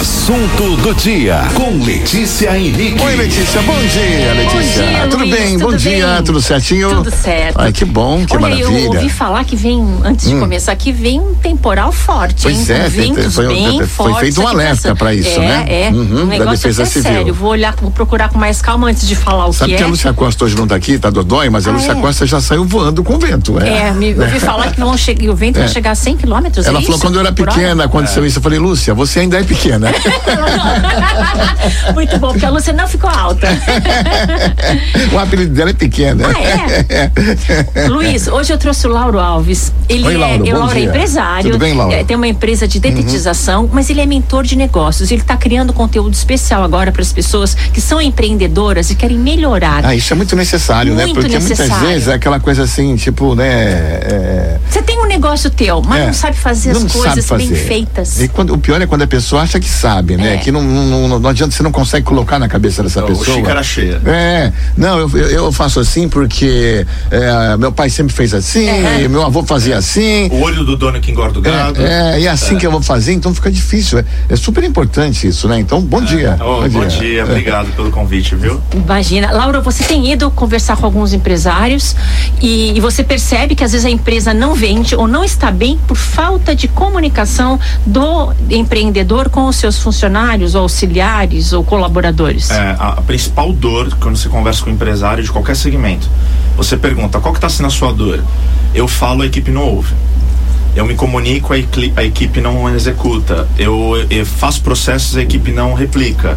Assunto do dia com Letícia Henrique. Oi, Letícia. Bom dia, Letícia. Bom dia, tudo Luiz, bem? tudo bom dia. bem? Tudo certinho? Tudo certo. Ai, que bom, que Olha, maravilha. Hum. eu ouvi falar que vem, antes de começar aqui, vem um temporal forte, Pois hein? é, ventos foi- bem foi fortes feito um alerta pra isso, é, né? É, Uhum, da negócio Defesa é Civil. sério. Vou olhar, vou procurar com mais calma antes de falar o Sabe que que é. a Lúcia Costa hoje não tá aqui, tá dodói, mas a Ah, Lúcia é? Costa já saiu voando com o vento. É, É, me, ouvi falar que vão che- o vento vai chegar a 100 quilômetros, Ela é falou quando eu era pequena, aconteceu isso. Eu falei, Lúcia, você ainda é pequena. Muito bom, porque a Lúcia não ficou alta. o apelido dela é pequena. Ah, é? Luiz, hoje eu trouxe o Lauro Alves. Ele Oi, é, Lauro, é, Lauro é dia. empresário. Tudo bem, Lauro? Uhum. é, tem uma empresa de detetização, mas ele é mentor de negócios. Ele está criando conteúdo especial agora para as pessoas que são empreendedoras e querem melhorar. Ah, isso é muito necessário, né? Muito Porque muitas necessário. vezes é aquela coisa assim, tipo, né? é, Você tem um negócio teu, mas É, não sabe fazer não as coisas bem fazer. feitas. E quando, o pior é quando a pessoa acha que sabe, né? É. Que não, não, não, não adianta, você não consegue colocar na cabeça dessa Não, pessoa. xícara cheia. É, não, eu, eu, faço assim porque é, meu pai sempre fez assim, É. meu avô fazia assim. O olho do dono que engorda o gado. É, é, e é assim que eu vou fazer, então fica difícil. É, é super importante isso, né? Então, bom dia. Oh, bom, dia. obrigado pelo convite, viu? Imagina. Laura, você tem ido conversar com alguns empresários e, e você percebe que às vezes a empresa não vende ou não está bem por falta de comunicação do empreendedor com os seus funcionários ou auxiliares ou colaboradores. É, a, a principal dor quando você conversa com um empresário de qualquer segmento, você pergunta qual que está sendo a sua dor? Eu falo, a equipe não ouve. Eu me comunico, a, equi- a equipe não executa. Eu, eu faço processos, a equipe não replica.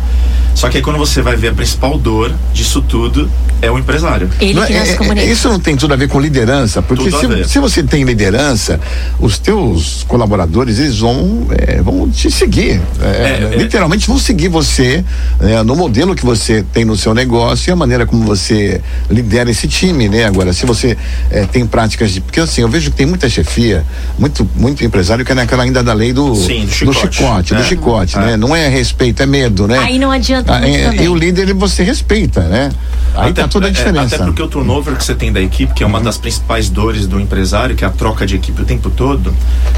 Só que aí quando você vai ver a principal dor disso tudo é o empresário. Ele Não é- que não é- se é- comunica. isso não tem tudo a ver com liderança, porque se, se você tem liderança, os teus colaboradores eles vão, é, vão te seguir, é, É, é. literalmente vão seguir você é, no modelo que você tem no seu negócio e a maneira como você lidera esse time, né? Agora, se você é, tem práticas de, porque assim eu vejo que tem muita chefia, muito muito empresário que é naquela ainda da lei do Sim, do do chicote. chicote, do É. chicote, É. né? Não é respeito, é medo, né? Aí não adianta Ah, muito é, e o líder ele você respeita, né? Aí tá toda a é, diferença. até porque o turnover que você tem da equipe, que é uma das principais dores do empresário, que é a troca de equipe o tempo todo,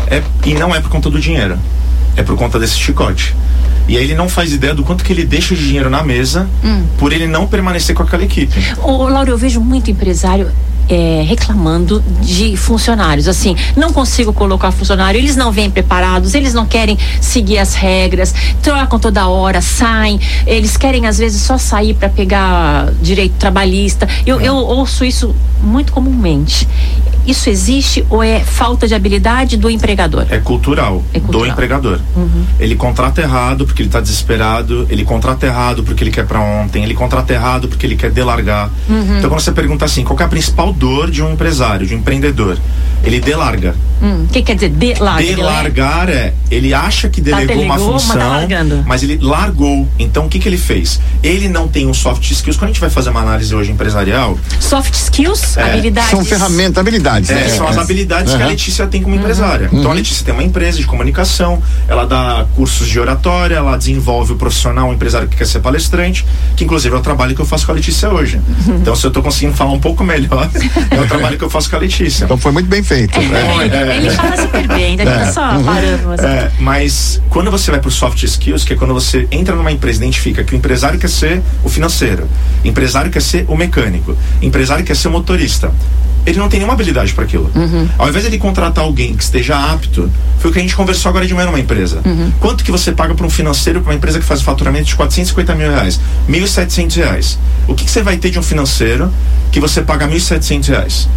é, e não é por conta do dinheiro, é por conta desse chicote. E aí ele não faz ideia do quanto que ele deixa de dinheiro na mesa Hum. por ele não permanecer com aquela equipe. Ô, Laura, eu vejo muito empresário é, reclamando de funcionários. Assim, não consigo colocar funcionário, eles não vêm preparados, eles não querem seguir as regras, trocam toda hora, saem, eles querem às vezes só sair para pegar direito trabalhista. Eu, eu ouço isso muito comumente. Isso existe ou é falta de habilidade do empregador? É cultural, É cultural. do empregador. Ele contrata errado porque ele está desesperado, ele contrata errado porque ele quer para ontem, ele contrata errado porque ele quer delargar. Então quando você pergunta assim, qual que é a principal dor de um empresário, de um empreendedor? Ele delarga. Hum, O que quer dizer delarga? Delargar é, ele acha que delegou, uma delegou, mas tá função, largando. mas ele largou. Então o que, que ele fez? Ele não tem um soft skills. Quando a gente vai fazer uma análise hoje empresarial, Soft skills, É, habilidades. São ferramentas, habilidades. É, né? são as habilidades que a Aham. Letícia tem como empresária. Então a Letícia tem uma empresa de comunicação, ela dá cursos de oratória, ela desenvolve o profissional, o empresário que quer ser palestrante, que inclusive é o trabalho que eu faço com a Letícia hoje. Então se eu tô conseguindo falar um pouco melhor, é o trabalho que eu faço com a Letícia. Então foi muito bem feito. né? É, ele fala super bem, ainda fica só parando. É, mas quando você vai para soft skills, que é quando você entra numa empresa e identifica que o empresário quer ser o financeiro, o empresário quer ser o mecânico, o empresário quer ser o motorista. Ele não tem nenhuma habilidade para aquilo. Ao invés de ele contratar alguém que esteja apto, foi o que a gente conversou agora de manhã numa empresa. Quanto que você paga para um financeiro para uma empresa que faz faturamento de 450 mil reais? 1.700 reais. O que, que você vai ter de um financeiro que você paga 1.700 reais?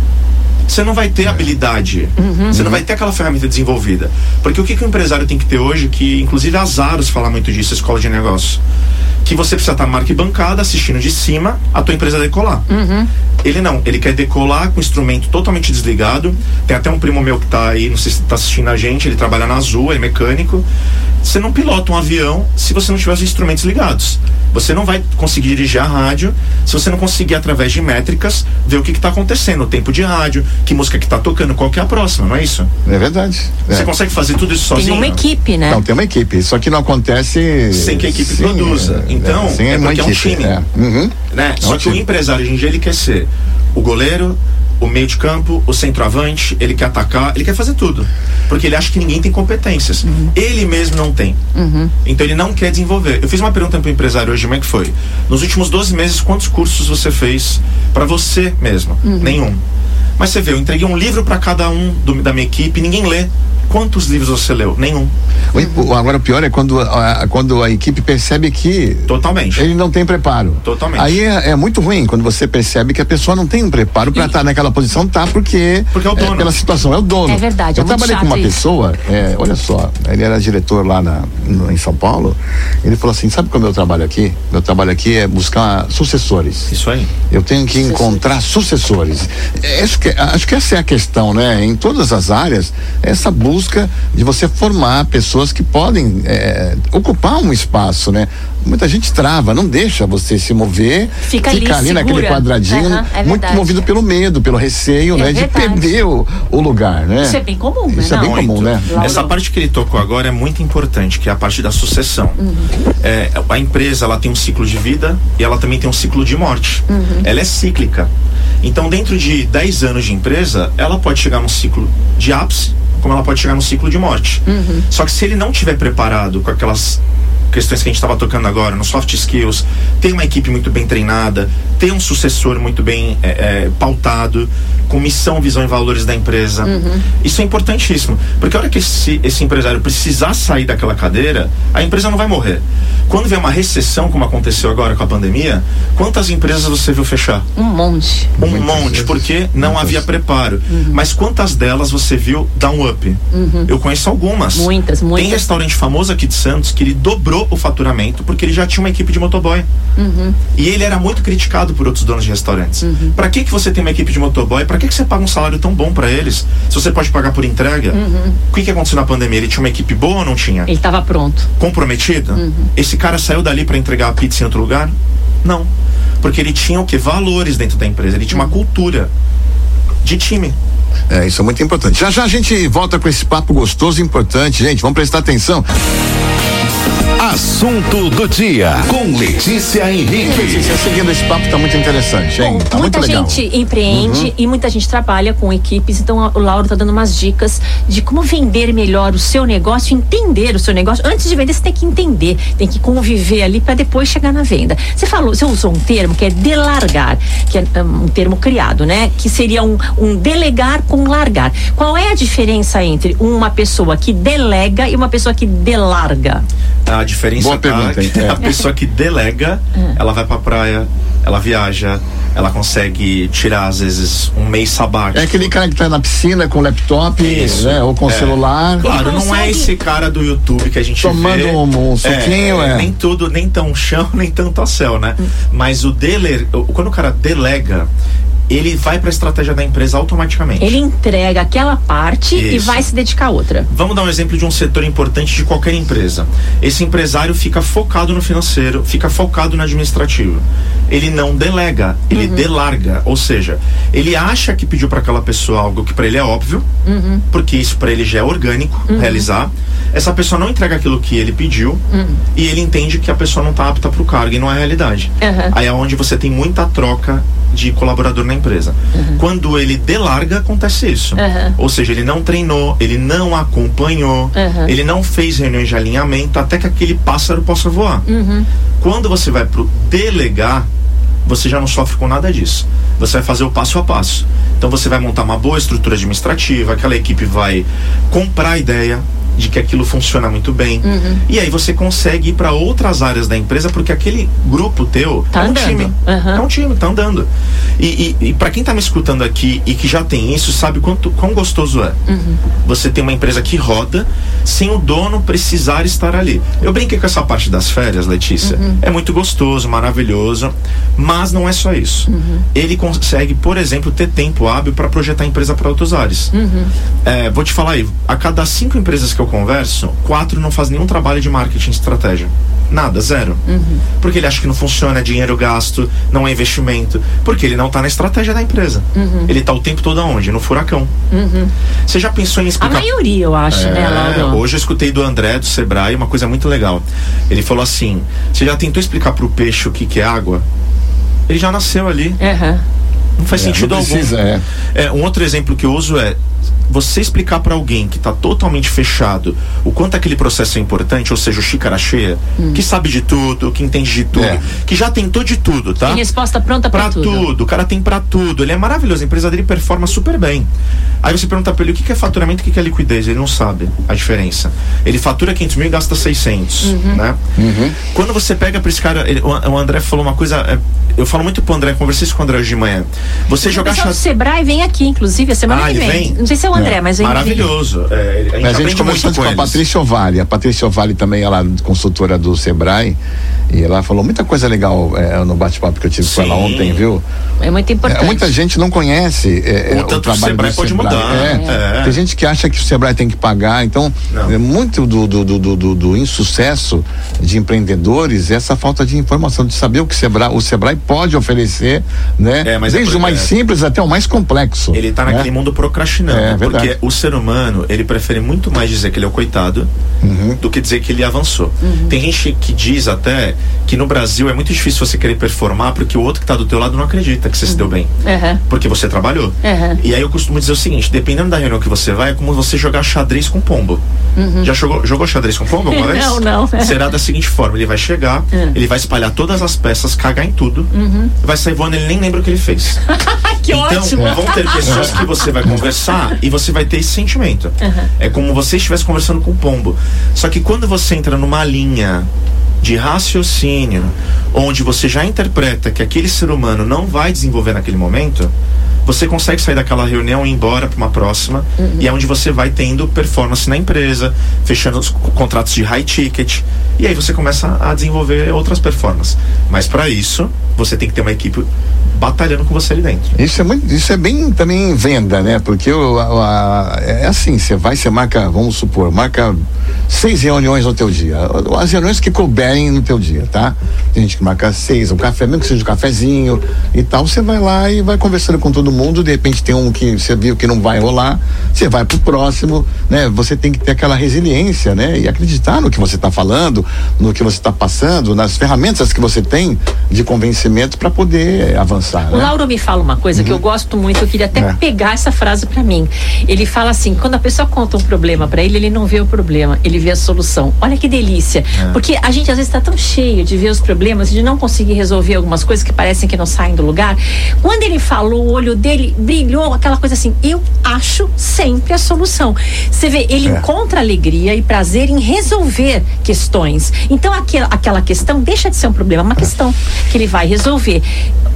você não vai ter habilidade, você não vai ter aquela ferramenta desenvolvida. Porque o que, que o empresário tem que ter hoje, que inclusive a Zaros fala muito disso, a escola de negócio, que você precisa estar marca e bancada, assistindo de cima a tua empresa decolar. Ele não, ele quer decolar com o instrumento totalmente desligado. Tem até um primo meu que tá aí, não sei se tá assistindo a gente, ele trabalha na Azul, ele é mecânico. Você não pilota um avião se você não tiver os instrumentos ligados. Você não vai conseguir dirigir a rádio se você não conseguir, através de métricas, ver o que está acontecendo, o tempo de rádio, que música que está tocando, qual que é a próxima, não é isso? É verdade. É. Você consegue fazer tudo isso Tem sozinho? uma equipe, né? Não, tem uma equipe. Só que não acontece. Sem que a equipe sem, produza. é, Então, sem é uma porque é um equipe, time. é. Uhum. né? É Só que o time. empresário hoje em dia ele quer ser o goleiro, o meio de campo, o centroavante, ele quer atacar, ele quer fazer tudo. Porque ele acha que ninguém tem competências. Ele mesmo não tem. Então ele não quer desenvolver. Eu fiz uma pergunta para o empresário hoje, como é que foi? Nos últimos 12 meses, quantos cursos você fez para você mesmo? Nenhum. Mas você vê, eu entreguei um livro para cada um do- da minha equipe, ninguém lê. Quantos livros você leu? Nenhum. O- o- Agora o pior é quando a, quando a equipe percebe que Totalmente. ele não tem preparo. Totalmente. Aí é, é muito ruim quando você percebe que a pessoa não tem um preparo para estar naquela posição, tá? Porque, Porque é o dono. pela situação, é o dono. É verdade, Eu é trabalhei com uma isso. pessoa, é, olha só, ele era diretor lá na, no- em São Paulo. Ele falou assim: sabe como eu trabalho aqui? Meu trabalho aqui é buscar sucessores. Isso aí. Eu tenho que encontrar sucessores. É, Acho que, acho que essa é a questão, né? Em todas as áreas, essa busca de você formar pessoas que podem é, ocupar um espaço, né? Muita gente trava, não deixa você se mover, Fica ali, naquele segura. quadradinho, Aham, é muito movido pelo medo, pelo receio, É né? De verdade. perder o, o lugar, né? Isso é bem comum, né? Isso é bem comum, né? Essa parte que ele tocou agora é muito importante, que é a parte da sucessão. Uhum. É, a empresa ela tem um ciclo de vida e ela também tem um ciclo de morte. Uhum. Ela é cíclica. Então, dentro de 10 anos de empresa, ela pode chegar num ciclo de ápice, como ela pode chegar num ciclo de morte. Uhum. Só que se ele não tiver preparado com aquelas questões que a gente estava tocando agora, no soft skills, ter uma equipe muito bem treinada, ter um sucessor muito bem é, é, pautado, com missão, visão e valores da empresa. Isso é importantíssimo. Porque a hora que esse, esse empresário precisar sair daquela cadeira, a empresa não vai morrer. Quando vier uma recessão, como aconteceu agora com a pandemia, quantas empresas você viu fechar? Um monte. Um Muitas monte, vezes. porque não Muitas. havia preparo. Mas quantas delas você viu dar um up? Eu conheço algumas. Muitas, muitas. Tem restaurante famoso aqui de Santos que ele dobrou o faturamento porque ele já tinha uma equipe de motoboy. E ele era muito criticado por outros donos de restaurantes. Pra que que você tem uma equipe de motoboy? Pra que que você paga um salário tão bom pra eles? Se você pode pagar por entrega? O que que aconteceu na pandemia? Ele tinha uma equipe boa ou não tinha? Ele estava pronto. comprometido? Esse cara saiu dali para entregar a pizza em outro lugar? Não. Porque ele tinha o que? Valores dentro da empresa. Ele tinha uma cultura de time. É, isso é muito importante. Já já a gente volta com esse papo gostoso e importante, gente. Vamos prestar atenção. Assunto do dia com Letícia Henrique. Letícia, seguindo esse papo tá muito interessante, hein? Bom, tá muito muita legal. Uhum. gente empreende e muita gente trabalha com equipes, então o Lauro tá dando umas dicas de como vender melhor o seu negócio, entender o seu negócio. Antes de vender, você tem que entender, tem que conviver ali para depois chegar na venda. Você falou, você usou um termo que é delargar, que é um, um termo criado, né? Que seria um, um delegar com largar. Qual é a diferença entre uma pessoa que delega e uma pessoa que delarga? A diferença Boa tá pergunta, É. a pessoa que delega, ela vai pra praia, ela viaja, ela consegue tirar, às vezes, um mês sabático. É aquele cara que tá na piscina com o laptop, Isso. né? Ou com o É. celular. Claro, não é esse cara do YouTube que a gente Tomando vê. um- um suquinho, é. Nem tudo, nem tão chão, nem tanto a céu, né? Mas o deler, quando o cara delega, ele vai pra estratégia da empresa automaticamente. Ele entrega aquela parte e Isso. vai se dedicar a outra. Vamos dar um exemplo de um setor importante de qualquer empresa. Esse empresário fica focado no financeiro, fica focado no administrativo. Ele não delega, ele delarga, ou seja, ele acha que pediu para aquela pessoa algo que para ele é óbvio, porque isso para ele já é orgânico realizar. Essa pessoa não entrega aquilo que ele pediu e ele entende que a pessoa não está apta para o cargo e não é a realidade. Uhum. Aí é onde você tem muita troca de colaborador na empresa. Quando ele delarga, acontece isso. Uhum. Ou seja, ele não treinou, ele não acompanhou, Uhum. ele não fez reuniões de alinhamento até que aquele pássaro possa voar. Uhum. Quando você vai pro delegar, você já não sofre com nada disso. Você vai fazer o passo a passo. Então você vai montar uma boa estrutura administrativa, aquela equipe vai comprar a ideia de que aquilo funciona muito bem. Uhum. E aí você consegue ir para outras áreas da empresa porque aquele grupo teu Tá é um andando. time. Uhum. É um time, tá andando. E, e, e para quem tá me escutando aqui e que já tem isso, sabe quanto quão gostoso é. Uhum. Você tem uma empresa que roda sem o dono precisar estar ali. Eu brinquei com essa parte das férias, Letícia. Uhum. É muito gostoso, maravilhoso, mas não é só isso. Uhum. Ele consegue, por exemplo, ter tempo hábil para projetar a empresa para outros ares. Uhum. É, vou te falar aí, a cada cinco empresas que eu converso, quatro não fazem nenhum trabalho de marketing e estratégia. Nada, zero. Uhum. Porque ele acha que não funciona, é dinheiro gasto, não é investimento. Porque ele não tá na estratégia da empresa. Uhum. Ele tá o tempo todo aonde? No furacão. Você já pensou em A explicar maioria, eu acho, né, é, Lauro? hoje eu escutei do André do Sebrae uma coisa muito legal. Ele falou assim: você já tentou explicar pro peixe o que, que é água? Ele já nasceu ali. Não faz É, sentido não precisa, algum. é. É, um outro exemplo que eu uso é você explicar para alguém que está totalmente fechado o quanto aquele processo é importante, ou seja, o xícara cheia, que sabe de tudo, que entende de tudo, É. que já tentou de tudo, tá? Tem resposta pronta pra, Pra tudo. o cara tem pra tudo. Ele é maravilhoso, a empresa dele performa super bem. Aí você pergunta pra ele o que que é faturamento e o que que é liquidez. Ele não sabe a diferença. Ele fatura 500 mil e gasta 600, Uhum. né? Quando você pega pra esse cara, ele- o o André falou uma coisa. é, Eu falo muito pro André, conversei isso com o André hoje de manhã. Você O jogar xadrez. Sebrae vem aqui, inclusive, a semana Ah, que ele vem. vem? Sei se é o André, mas vem. Maravilhoso. É, a gente, A gente conversou muito com a. Patrícia Ovale. A Patrícia Ovale também, ela é consultora do Sebrae. E ela falou muita coisa legal é, no bate-papo que eu tive com ela Sim. ontem, viu? É muito importante. É, muita gente não conhece é, O é, o trabalho Sebrae do pode Sebrae. mudar. É. É. Tem gente que acha que o Sebrae tem que pagar. Então, é muito do, do, do, do, do- do insucesso de empreendedores é essa falta de informação, de saber o que o Sebrae, o Sebrae pode oferecer, né? É, mas é Desde o mais é. simples até o mais complexo. Ele tá né? naquele mundo procrastinando. É, verdade. porque o ser humano, ele prefere muito mais dizer que ele é o coitado Uhum. do que dizer que ele avançou. Tem gente que diz até que no Brasil é muito difícil você querer performar porque o outro que tá do teu lado não acredita que você se deu bem. Aham. Porque você trabalhou. Uhum. E aí eu costumo dizer o seguinte: dependendo da reunião que você vai, é como você jogar xadrez com pombo. Já jogou, jogou xadrez com pombo alguma vez? Não, não. Será da seguinte forma: ele vai chegar, ele vai espalhar todas as peças, cagar em tudo, vai sair voando, ele nem lembra o que ele fez. que então, ótimo. vão ter pessoas que você vai conversar e você vai ter esse sentimento. É como você estivesse conversando com o pombo. Só que quando você entra numa linha de raciocínio, onde você já interpreta que aquele ser humano não vai desenvolver naquele momento, você consegue sair daquela reunião e ir embora para uma próxima, e é onde você vai tendo performance na empresa, fechando os co- contratos de high ticket, e aí você começa a desenvolver outras performances. Mas para isso, você tem que ter uma equipe batalhando com você ali dentro. Isso é muito, isso é bem também venda, né? Porque o, a- a- é assim, você vai, você marca, vamos supor, marca seis reuniões no teu dia. As reuniões que couberem no teu dia, tá? Tem gente que marca seis, um café, mesmo que seja um cafezinho e tal, você vai lá e vai conversando com todo mundo, de repente tem um que você viu que não vai rolar, você vai pro próximo, né? Você tem que ter aquela resiliência, né? E acreditar no que você está falando, no que você está passando, nas ferramentas que você tem de convencimento para poder avançar. O né? Lauro me fala uma coisa que eu gosto muito, eu queria até É. pegar essa frase pra mim. Ele fala assim: quando a pessoa conta um problema pra ele, ele não vê o problema, ele vê a solução. Olha que delícia. Porque a gente às vezes está tão cheio de ver os problemas e de não conseguir resolver algumas coisas que parecem que não saem do lugar. Quando ele falou, o olho dele brilhou, aquela coisa assim: eu acho sempre a solução. Você vê, ele É. encontra alegria e prazer em resolver questões. Então aquela, aquela questão deixa de ser um problema, é uma questão que ele vai resolver.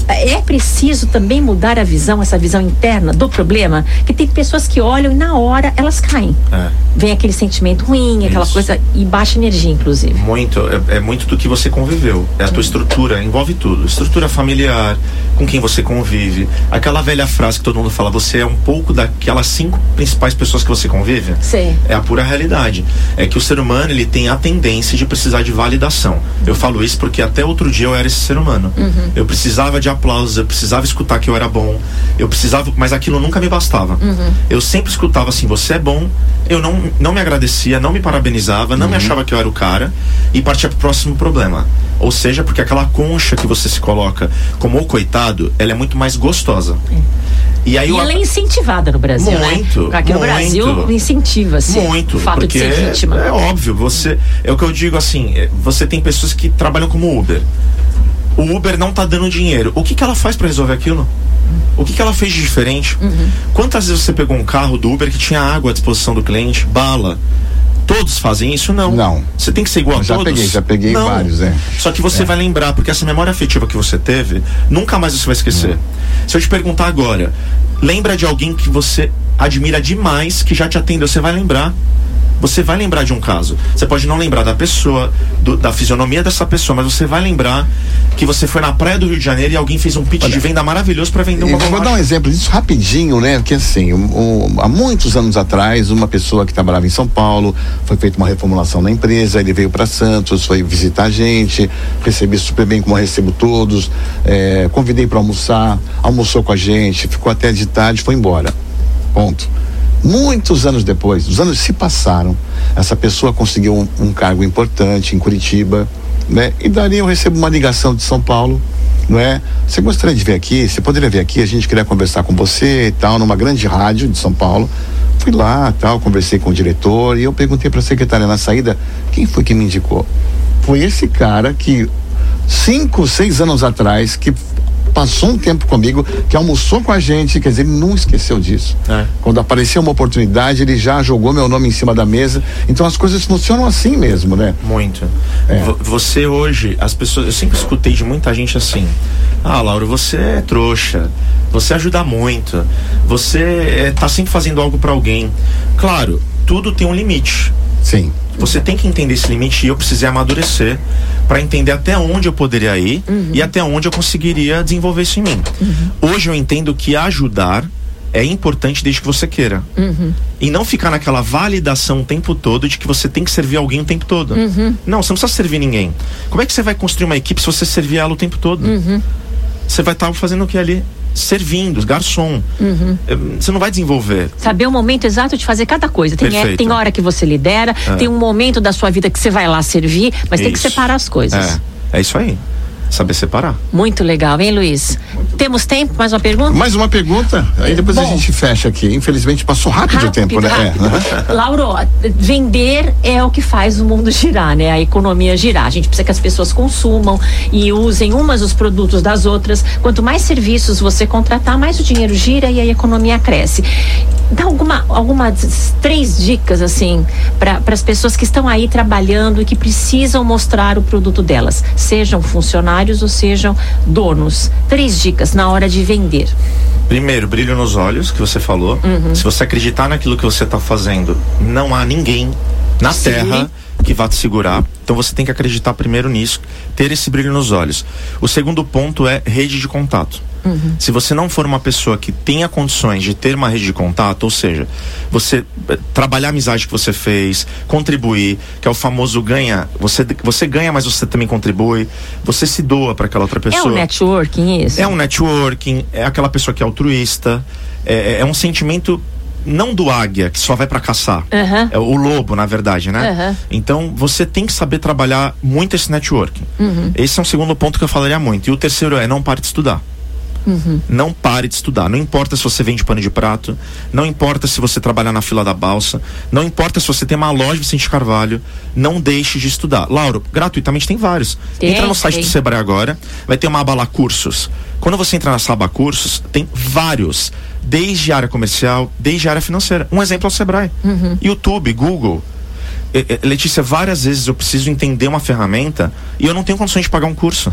É preciso também mudar a visão, essa visão interna do problema, que tem pessoas que olham e na hora elas caem. É. Vem aquele sentimento ruim, aquela Isso. coisa e baixa energia, inclusive. Muito, é, é muito do que você conviveu. É a tua estrutura, envolve tudo. Estrutura familiar, com quem você convive. Aquela velha frase que todo mundo fala, você é um pouco daquelas cinco principais pessoas que você convive. Sei. É a pura realidade. É que o ser humano, ele tem a tendência de precisar de validação. Eu falo isso porque até outro dia eu era esse ser humano. Eu precisava de aplausos, eu precisava escutar que eu era bom. Eu precisava, mas aquilo nunca me bastava. Eu sempre escutava assim, você é bom. Eu não, não me agradecia, não me parabenizava, não me achava que eu era o cara e partia pro próximo problema. Ou seja, porque aquela concha que você se coloca como o coitado, ela é muito mais gostosa. E aí E eu- ela é incentivada no Brasil, Muito, né? Aqui no muito. Brasil incentiva-se Muito, o fato porque de ser vítima. É, óbvio, você. É o que eu digo assim: é, você tem pessoas que trabalham como Uber. O Uber não tá dando dinheiro. O que, que ela faz para resolver aquilo? O que, que ela fez de diferente? Uhum. Quantas vezes você pegou um carro do Uber que tinha água à disposição do cliente, bala? Todos fazem isso? Não. Não. Você tem que ser igual Eu a já todos? peguei, já peguei Não. vários, é. Só que você É. vai lembrar, porque essa memória afetiva que você teve, nunca mais você vai esquecer. Se eu te perguntar agora, lembra de alguém que você admira demais, que já te atendeu, você vai lembrar. Você vai lembrar de um caso. Você pode não lembrar da pessoa, do- da fisionomia dessa pessoa, mas você vai lembrar que você foi na praia do Rio de Janeiro e alguém fez um pitch de venda maravilhoso para vender uma vou dar um exemplo disso rapidinho, né? Que assim, um- um- há muitos anos atrás, uma pessoa que trabalhava em São Paulo, foi feita uma reformulação na empresa, ele veio para Santos, foi visitar a gente, recebi super bem como eu recebo todos, eh, convidei para almoçar, almoçou com a gente, ficou até de tarde, foi embora. Ponto. Muitos anos depois, os anos se passaram, essa pessoa conseguiu um, um cargo importante em Curitiba, né? E dali eu recebo uma ligação de São Paulo não é? Você gostaria de vir aqui? Você poderia vir aqui? A gente queria conversar com você e tal, numa grande rádio de São Paulo. Fui lá, tal, conversei com o diretor e eu perguntei para a secretária na saída quem foi que me indicou. Foi esse cara que cinco, seis anos atrás que passou um tempo comigo, que almoçou com a gente, quer dizer, ele não esqueceu disso. É. Quando apareceu uma oportunidade, ele já jogou meu nome em cima da mesa. Então as coisas funcionam assim mesmo, né? Muito. É. Vo- Você hoje, as pessoas, eu sempre escutei de muita gente assim: Ah, Laura, você é trouxa, você ajuda muito, você é, tá sempre fazendo algo para alguém. Claro, tudo tem um limite. Sim. Você tem que entender esse limite e eu precisei amadurecer para entender até onde eu poderia ir e até onde eu conseguiria desenvolver isso em mim. Hoje eu entendo que ajudar é importante desde que você queira. E não ficar naquela validação o tempo todo de que você tem que servir alguém o tempo todo. Não, você não precisa servir ninguém. Como é que você vai construir uma equipe se você servir ela o tempo todo? Você vai estar fazendo o que ali? Servindo, garçom. Eh, Você não vai desenvolver. Saber o momento exato de fazer cada coisa. Tem, é- tem hora que você lidera, tem um momento da sua vida que você vai lá servir, mas tem que Isso. separar as coisas. É, é isso aí. Saber separar. Muito legal, hein, Luiz? Temos tempo? Mais uma pergunta? Mais uma pergunta, aí depois a Bom. gente fecha aqui. Infelizmente passou rápido, o tempo, né? rápido. É. Lauro, vender é o que faz o mundo girar, né? A economia girar. A gente precisa que as pessoas consumam e usem umas os produtos das outras. Quanto mais serviços você contratar, mais o dinheiro gira e a economia cresce. Dá alguma, algumas três dicas, assim, para as pessoas que estão aí trabalhando e que precisam mostrar o produto delas, sejam funcionários ou sejam donos. Três dicas na hora de vender. Primeiro, brilho nos olhos, que você falou. Uhum. Se você acreditar naquilo que você está fazendo, não há ninguém na Sim. Terra que vá te segurar. Então você tem que acreditar primeiro nisso, ter esse brilho nos olhos. O segundo ponto é rede de contato. Uhum. Se você não for uma pessoa que tenha condições de ter uma rede de contato, ou seja, você eh, trabalhar a amizade que você fez, contribuir, que é o famoso ganha, você, você ganha, mas você também contribui, você se doa para aquela outra É pessoa. o networking isso? É um networking, é aquela pessoa que é altruísta, é, é um sentimento não do águia, que só vai pra caçar. Aham. É o lobo, na verdade, né? Aham. Então, você tem que saber trabalhar muito esse networking. Uhum. Esse é um segundo ponto que eu falaria muito. E o terceiro é não pare de estudar. Uhum. Não pare de estudar. Não importa se você vende pano de prato, não importa se você trabalha na fila da balsa, não importa se você tem uma loja Vicente Carvalho, não deixe de estudar. Lauro, gratuitamente tem vários. Tem, Entra no site tem. do Sebrae agora, vai ter uma aba lá cursos. Quando você entra nessa aba cursos, tem vários, desde área comercial, desde área financeira. Um exemplo é o Sebrae. Uhum. YouTube, Google. Eh, eh, Letícia, várias vezes eu preciso entender uma ferramenta e eu não tenho condições de pagar um curso.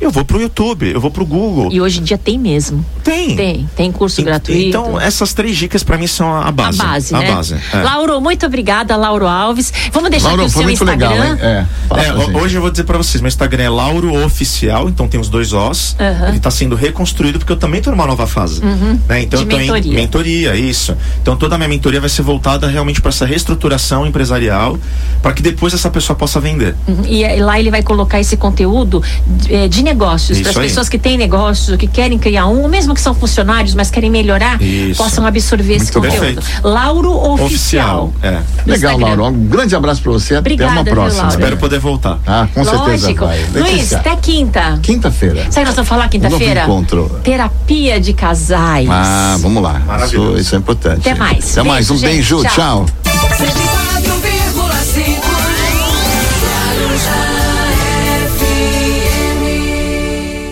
Eu vou pro YouTube, eu vou pro Google. Uhum. E hoje em dia tem mesmo. Tem. Tem, tem curso gratuito. Então, essas três dicas pra mim são a base. a base, A né? base. é. Lauro, muito obrigada, Lauro Alves. Vamos deixar Lauro, aqui o foi seu muito Instagram. legal, hein? É, É, hoje eu vou dizer pra vocês, meu Instagram é Lauro Oficial, então tem os dois Os. Aham. Ele tá sendo reconstruído porque eu também tô numa nova fase. Né? Então De eu tô mentoria. em mentoria, isso. Então toda a minha mentoria vai ser voltada realmente para essa reestruturação empresarial, para que depois essa pessoa possa vender. Uhum. E lá ele vai colocar esse conteúdo eh, de negócios para as pessoas que têm negócios, ou que querem criar um, ou mesmo que são funcionários, mas querem melhorar, Isso. possam absorver esse Muito bom. conteúdo. Perfeito. Lauro Oficial. É. no Legal, Instagram. Lauro. Um grande abraço pra você. Obrigada, Até uma viu, próxima. Lauro? Espero poder voltar. Ah, com certeza Lógico. vai. Luiz, até quinta. Quinta-feira. Sabe o que nós vamos falar quinta-feira? Um encontro. Terapia de casais. Ah, vamos lá. Maravilhoso. Isso, isso é importante. Até mais. Até mais. Um Beijo, gente. beijo. Tchau. Tchau.